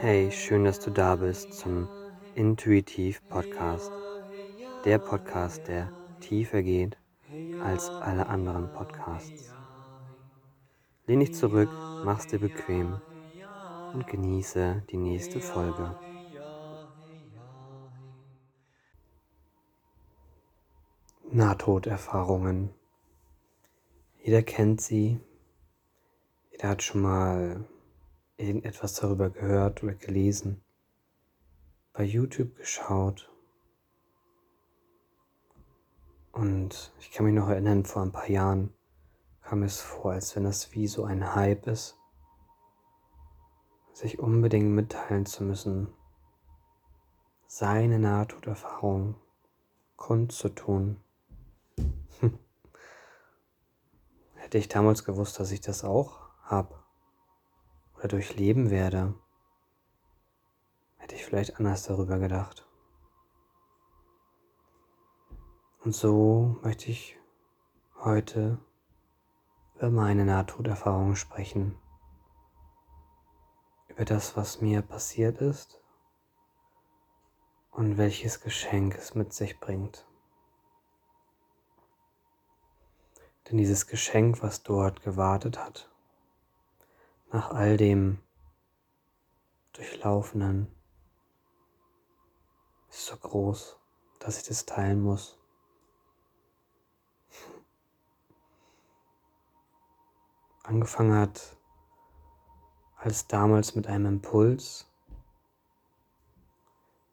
Hey, schön, dass du da bist zum Intuitiv Podcast. Der Podcast, der tiefer geht als alle anderen Podcasts. Lehn dich zurück, mach's dir bequem und genieße die nächste Folge. Nahtoderfahrungen. Jeder kennt sie. Jeder hat schon mal irgendetwas darüber gehört oder gelesen, bei YouTube geschaut. Und ich kann mich noch erinnern, vor ein paar Jahren kam es vor, als wenn das wie so ein Hype ist, sich unbedingt mitteilen zu müssen, seine Nahtoderfahrung kundzutun. Hätte ich damals gewusst, dass ich das auch habe, oder durchleben werde, hätte ich vielleicht anders darüber gedacht. Und so möchte ich heute über meine Nahtoderfahrung sprechen, über das, was mir passiert ist und welches Geschenk es mit sich bringt. Denn dieses Geschenk, was dort gewartet hat, nach all dem Durchlaufenden ist so groß, dass ich das teilen muss. Angefangen hat als damals mit einem Impuls,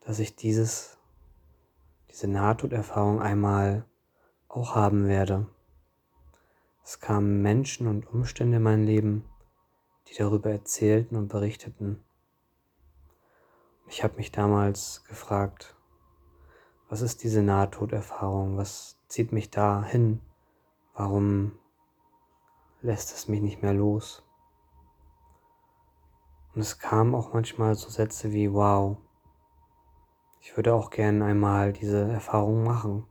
dass ich dieses, diese Nahtoderfahrung einmal auch haben werde. Es kamen Menschen und Umstände in mein Leben, die darüber erzählten und berichteten. Ich habe mich damals gefragt, was ist diese Nahtoderfahrung? Was zieht mich da hin? Warum lässt es mich nicht mehr los? Und es kamen auch manchmal so Sätze wie, wow, ich würde auch gerne einmal diese Erfahrung machen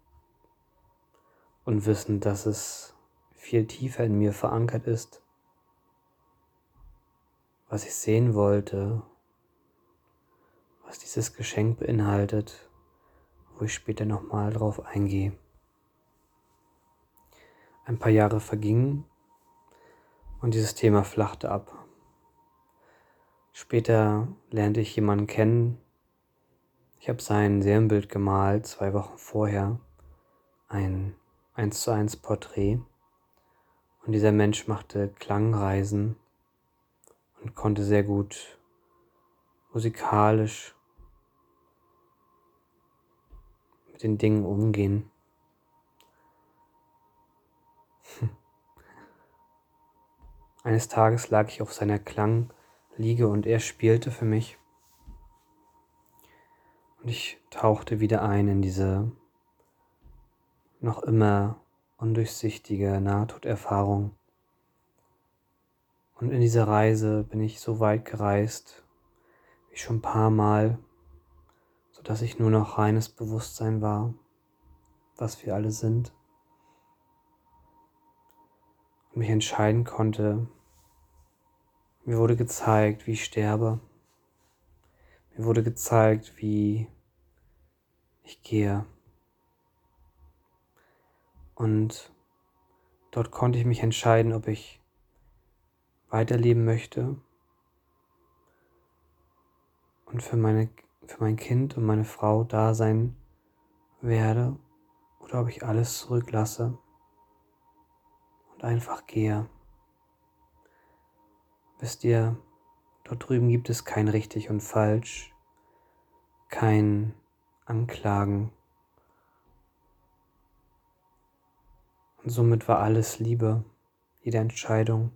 und wissen, dass es viel tiefer in mir verankert ist was ich sehen wollte, was dieses Geschenk beinhaltet, wo ich später nochmal drauf eingehe. Ein paar Jahre vergingen und dieses Thema flachte ab. Später lernte ich jemanden kennen. Ich habe sein Seelenbild gemalt, zwei Wochen vorher. Ein 1 zu 1 Porträt. Und dieser Mensch machte Klangreisen und konnte sehr gut musikalisch mit den Dingen umgehen. Eines Tages lag ich auf seiner Klangliege und er spielte für mich. Und ich tauchte wieder ein in diese noch immer undurchsichtige Nahtoderfahrung. Und in dieser Reise bin ich so weit gereist, wie schon ein paar Mal, sodass ich nur noch reines Bewusstsein war, was wir alle sind. Und mich entscheiden konnte, mir wurde gezeigt, wie ich sterbe. Mir wurde gezeigt, wie ich gehe. Und dort konnte ich mich entscheiden, ob ich weiterleben möchte und für, meine, für mein Kind und meine Frau da sein werde oder ob ich alles zurücklasse und einfach gehe. Wisst ihr, dort drüben gibt es kein richtig und falsch, kein Anklagen. Und somit war alles Liebe, jede Entscheidung.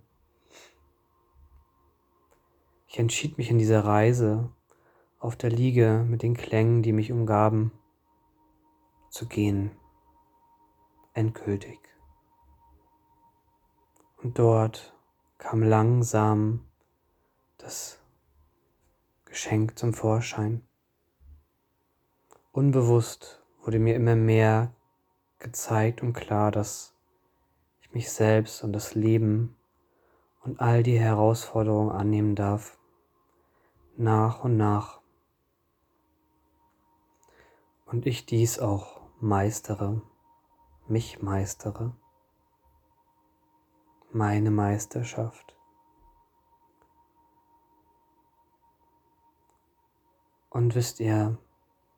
Ich entschied mich in dieser Reise auf der Liege mit den Klängen, die mich umgaben, zu gehen, endgültig. Und dort kam langsam das Geschenk zum Vorschein. Unbewusst wurde mir immer mehr gezeigt und klar, dass ich mich selbst und das Leben und all die Herausforderungen annehmen darf, nach und nach. Und ich dies auch meistere, mich meistere, meine Meisterschaft. Und wisst ihr,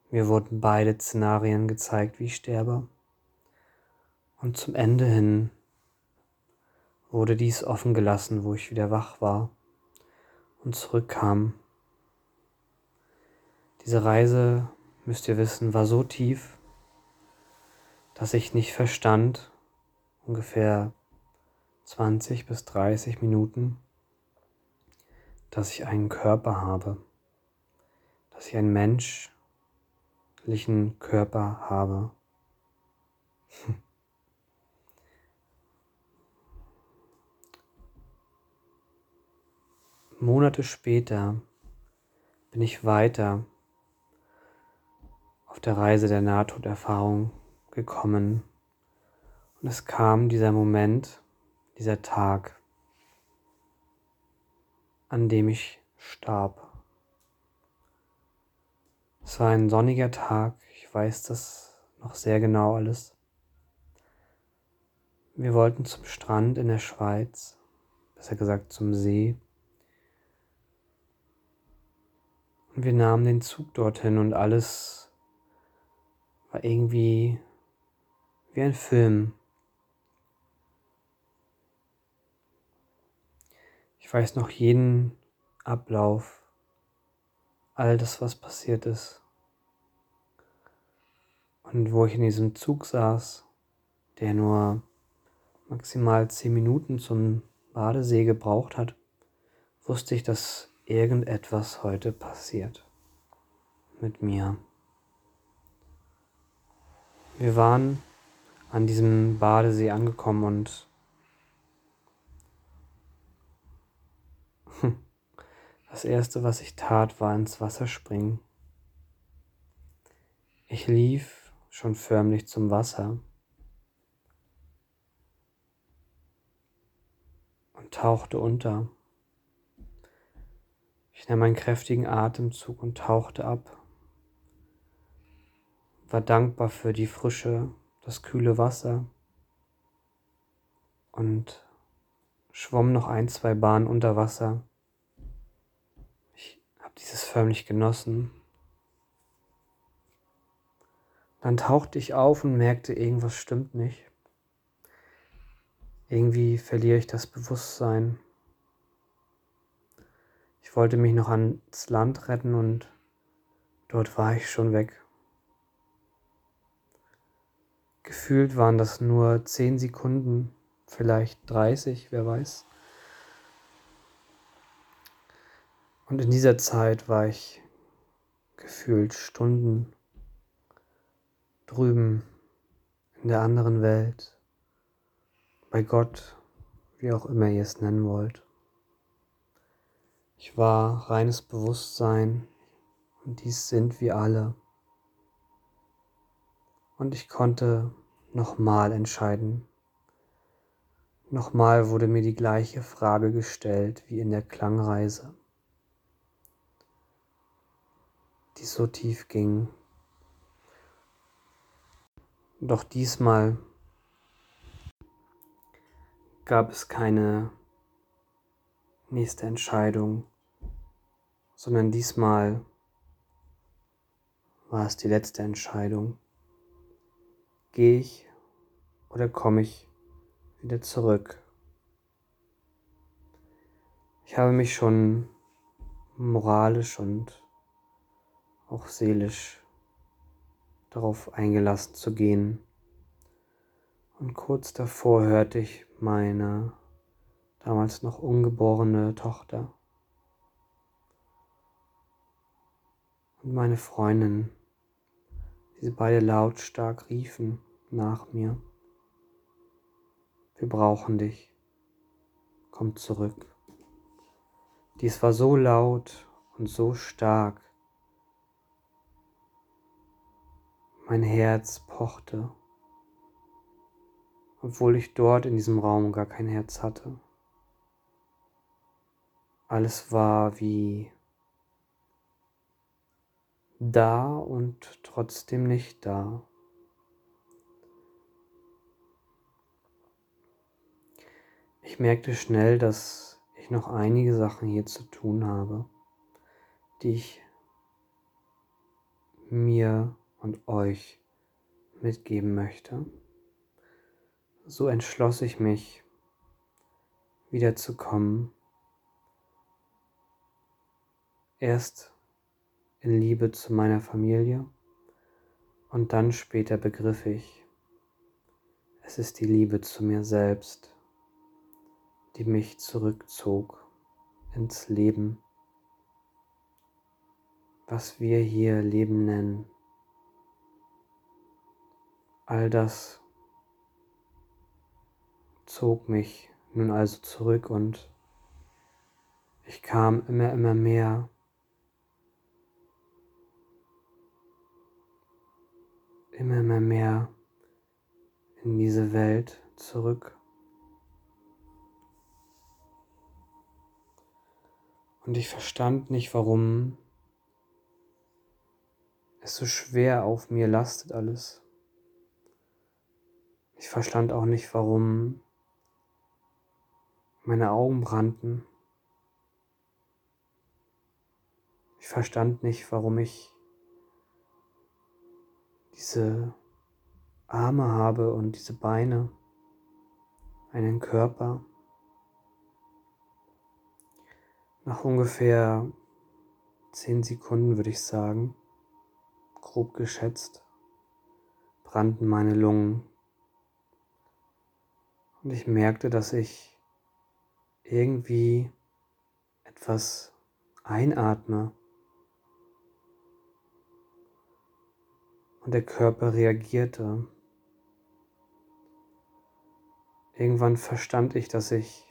mir wurden beide Szenarien gezeigt, wie ich sterbe. Und zum Ende hin wurde dies offen gelassen, wo ich wieder wach war und zurückkam. Diese Reise, müsst ihr wissen, war so tief, dass ich nicht verstand, ungefähr 20 bis 30 Minuten, dass ich einen Körper habe, dass ich einen menschlichen Körper habe. Monate später bin ich weiter auf der Reise der Nahtoderfahrung gekommen und es kam dieser Moment, dieser Tag, an dem ich starb. Es war ein sonniger Tag, ich weiß das noch sehr genau alles. Wir wollten zum Strand in der Schweiz, besser gesagt zum See. Und wir nahmen den Zug dorthin und alles war irgendwie wie ein Film. Ich weiß noch jeden Ablauf, all das, was passiert ist. Und wo ich in diesem Zug saß, der nur maximal zehn Minuten zum Badesee gebraucht hat, wusste ich, dass irgendetwas heute passiert mit mir. Wir waren an diesem Badesee angekommen und das Erste, was ich tat, war ins Wasser springen. Ich lief schon förmlich zum Wasser und tauchte unter. Ich nahm einen kräftigen Atemzug und tauchte ab. War dankbar für die Frische, das kühle Wasser und schwamm noch ein, zwei Bahnen unter Wasser. Ich habe dieses förmlich genossen. Dann tauchte ich auf und merkte, irgendwas stimmt nicht. Irgendwie verliere ich das Bewusstsein. Ich wollte mich noch ans Land retten und dort war ich schon weg. Gefühlt waren das nur 10 Sekunden, vielleicht 30, wer weiß. Und in dieser Zeit war ich gefühlt Stunden drüben in der anderen Welt, bei Gott, wie auch immer ihr es nennen wollt. Ich war reines Bewusstsein und dies sind wir alle. Und ich konnte nochmal entscheiden. Nochmal wurde mir die gleiche Frage gestellt wie in der Klangreise, die so tief ging. Doch diesmal gab es keine nächste Entscheidung sondern diesmal war es die letzte Entscheidung. Gehe ich oder komme ich wieder zurück? Ich habe mich schon moralisch und auch seelisch darauf eingelassen zu gehen. Und kurz davor hörte ich meine damals noch ungeborene Tochter und meine Freundin, die sie beide lautstark riefen nach mir. Wir brauchen dich. Komm zurück. Dies war so laut und so stark. Mein Herz pochte, obwohl ich dort in diesem Raum gar kein Herz hatte. Alles war wie da und trotzdem nicht da. Ich merkte schnell, dass ich noch einige Sachen hier zu tun habe, die ich mir und euch mitgeben möchte. So entschloss ich mich, wieder zu kommen. Erst in Liebe zu meiner Familie und dann später begriff ich, es ist die Liebe zu mir selbst, die mich zurückzog ins Leben, was wir hier Leben nennen. All das zog mich nun also zurück und ich kam immer, immer mehr immer, immer mehr in diese Welt zurück. Und ich verstand nicht, warum es so schwer auf mir lastet alles. Ich verstand auch nicht, warum meine Augen brannten. Ich verstand nicht, warum ich diese Arme habe und diese Beine, einen Körper. Nach ungefähr zehn Sekunden würde ich sagen, grob geschätzt, brannten meine Lungen. Und ich merkte, dass ich irgendwie etwas einatme und der Körper reagierte. Irgendwann verstand ich, dass ich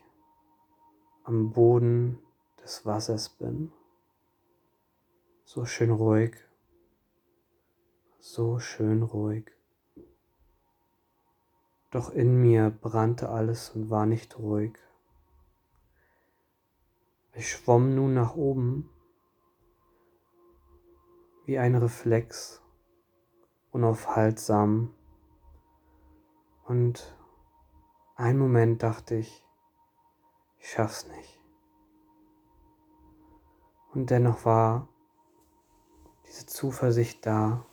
am Boden des Wassers bin. So schön ruhig, so schön ruhig. Doch in mir brannte alles und war nicht ruhig. Ich schwamm nun nach oben wie ein Reflex unaufhaltsam. Und einen Moment dachte ich, ich schaff's nicht. Und dennoch war diese Zuversicht da,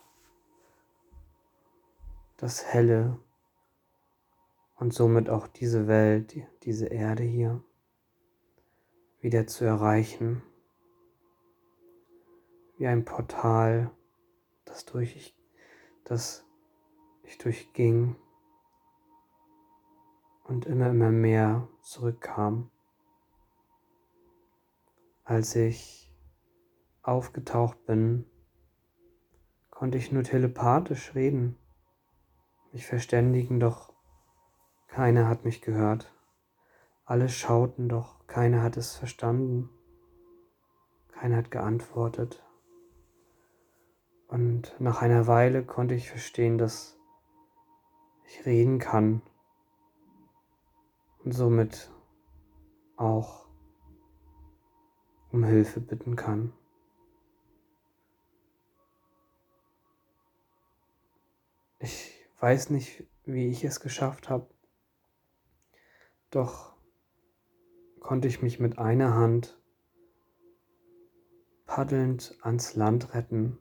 das Helle und somit auch diese Welt, diese Erde hier wieder zu erreichen, wie ein Portal, das durch ich das ich durchging und immer, immer mehr zurückkam. Als ich aufgetaucht bin, konnte ich nur telepathisch reden, mich verständigen, doch keiner hat mich gehört. Alle schauten, doch keiner hat es verstanden. Keiner hat geantwortet. Und nach einer Weile konnte ich verstehen, dass ich reden kann. Und somit auch um Hilfe bitten kann. Ich weiß nicht, wie ich es geschafft habe, doch konnte ich mich mit einer Hand paddelnd ans Land retten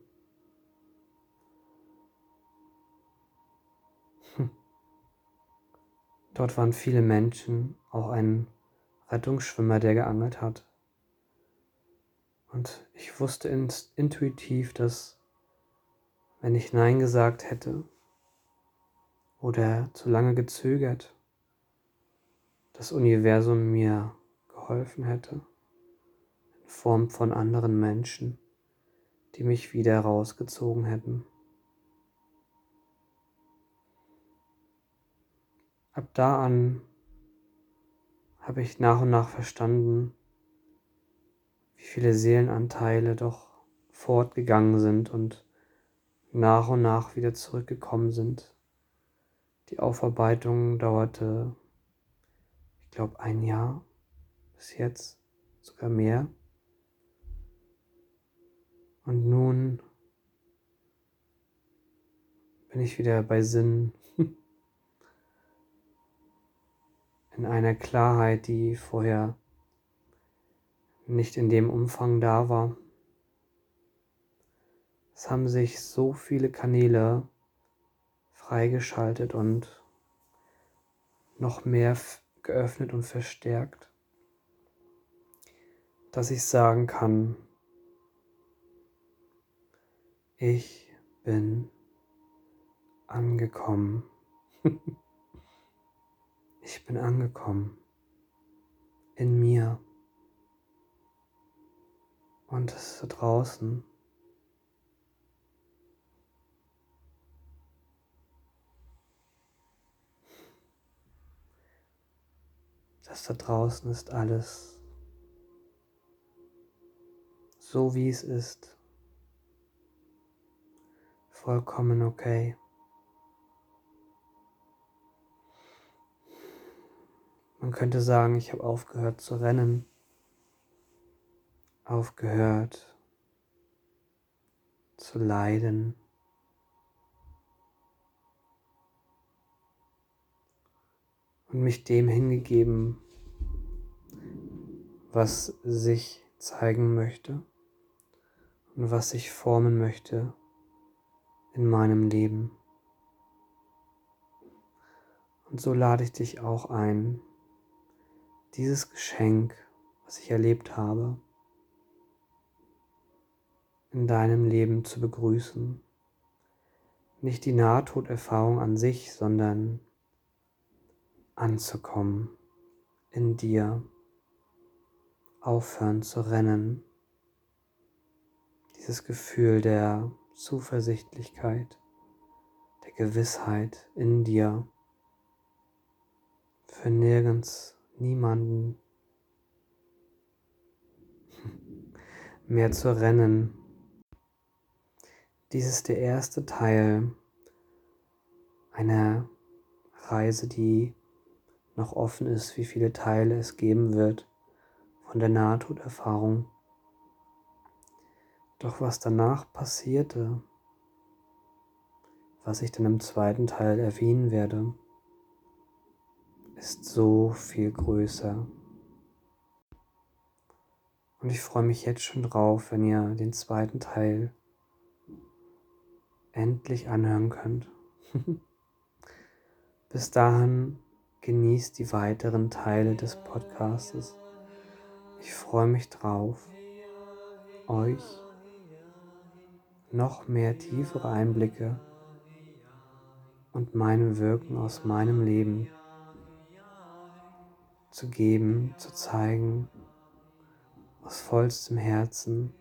Dort waren viele Menschen, auch ein Rettungsschwimmer, der geangelt hat. Und ich wusste intuitiv, dass wenn ich Nein gesagt hätte oder zu lange gezögert, das Universum mir geholfen hätte, in Form von anderen Menschen, die mich wieder rausgezogen hätten. Ab da an habe ich nach und nach verstanden, wie viele Seelenanteile doch fortgegangen sind und nach und nach wieder zurückgekommen sind. Die Aufarbeitung dauerte, ich glaube, ein Jahr bis jetzt, sogar mehr. Und nun bin ich wieder bei Sinn. In einer Klarheit, die vorher nicht in dem Umfang da war. Es haben sich so viele Kanäle freigeschaltet und noch mehr geöffnet und verstärkt, dass ich sagen kann, ich bin angekommen. ich bin angekommen in mir und es ist da draußen. Das da draußen ist alles so wie es ist. Vollkommen okay. Man könnte sagen, ich habe aufgehört zu rennen, aufgehört zu leiden. Und mich dem hingegeben, was sich zeigen möchte und was sich formen möchte in meinem Leben. Und so lade ich dich auch ein, dieses Geschenk, was ich erlebt habe, in deinem Leben zu begrüßen. Nicht die Nahtoderfahrung an sich, sondern anzukommen in dir, aufhören zu rennen, dieses Gefühl der Zuversichtlichkeit, der Gewissheit in dir, für nirgends niemanden mehr zu rennen. Dies ist der erste Teil einer Reise, die noch offen ist, wie viele Teile es geben wird von der Nahtoderfahrung. Doch was danach passierte, was ich dann im zweiten Teil erwähnen werde, ist so viel größer. Und ich freue mich jetzt schon drauf, wenn ihr den zweiten Teil endlich anhören könnt. Bis dahin genießt die weiteren Teile des Podcastes. Ich freue mich drauf, euch noch mehr tiefere Einblicke und meinem Wirken aus meinem Leben zu geben, zu zeigen, aus vollstem Herzen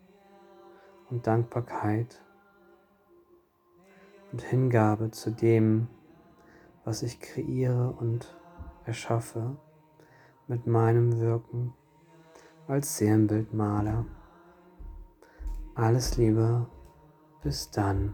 und Dankbarkeit und Hingabe zu dem, was ich kreiere und erschaffe mit meinem Wirken als Seelenbildmaler. Alles Liebe, bis dann.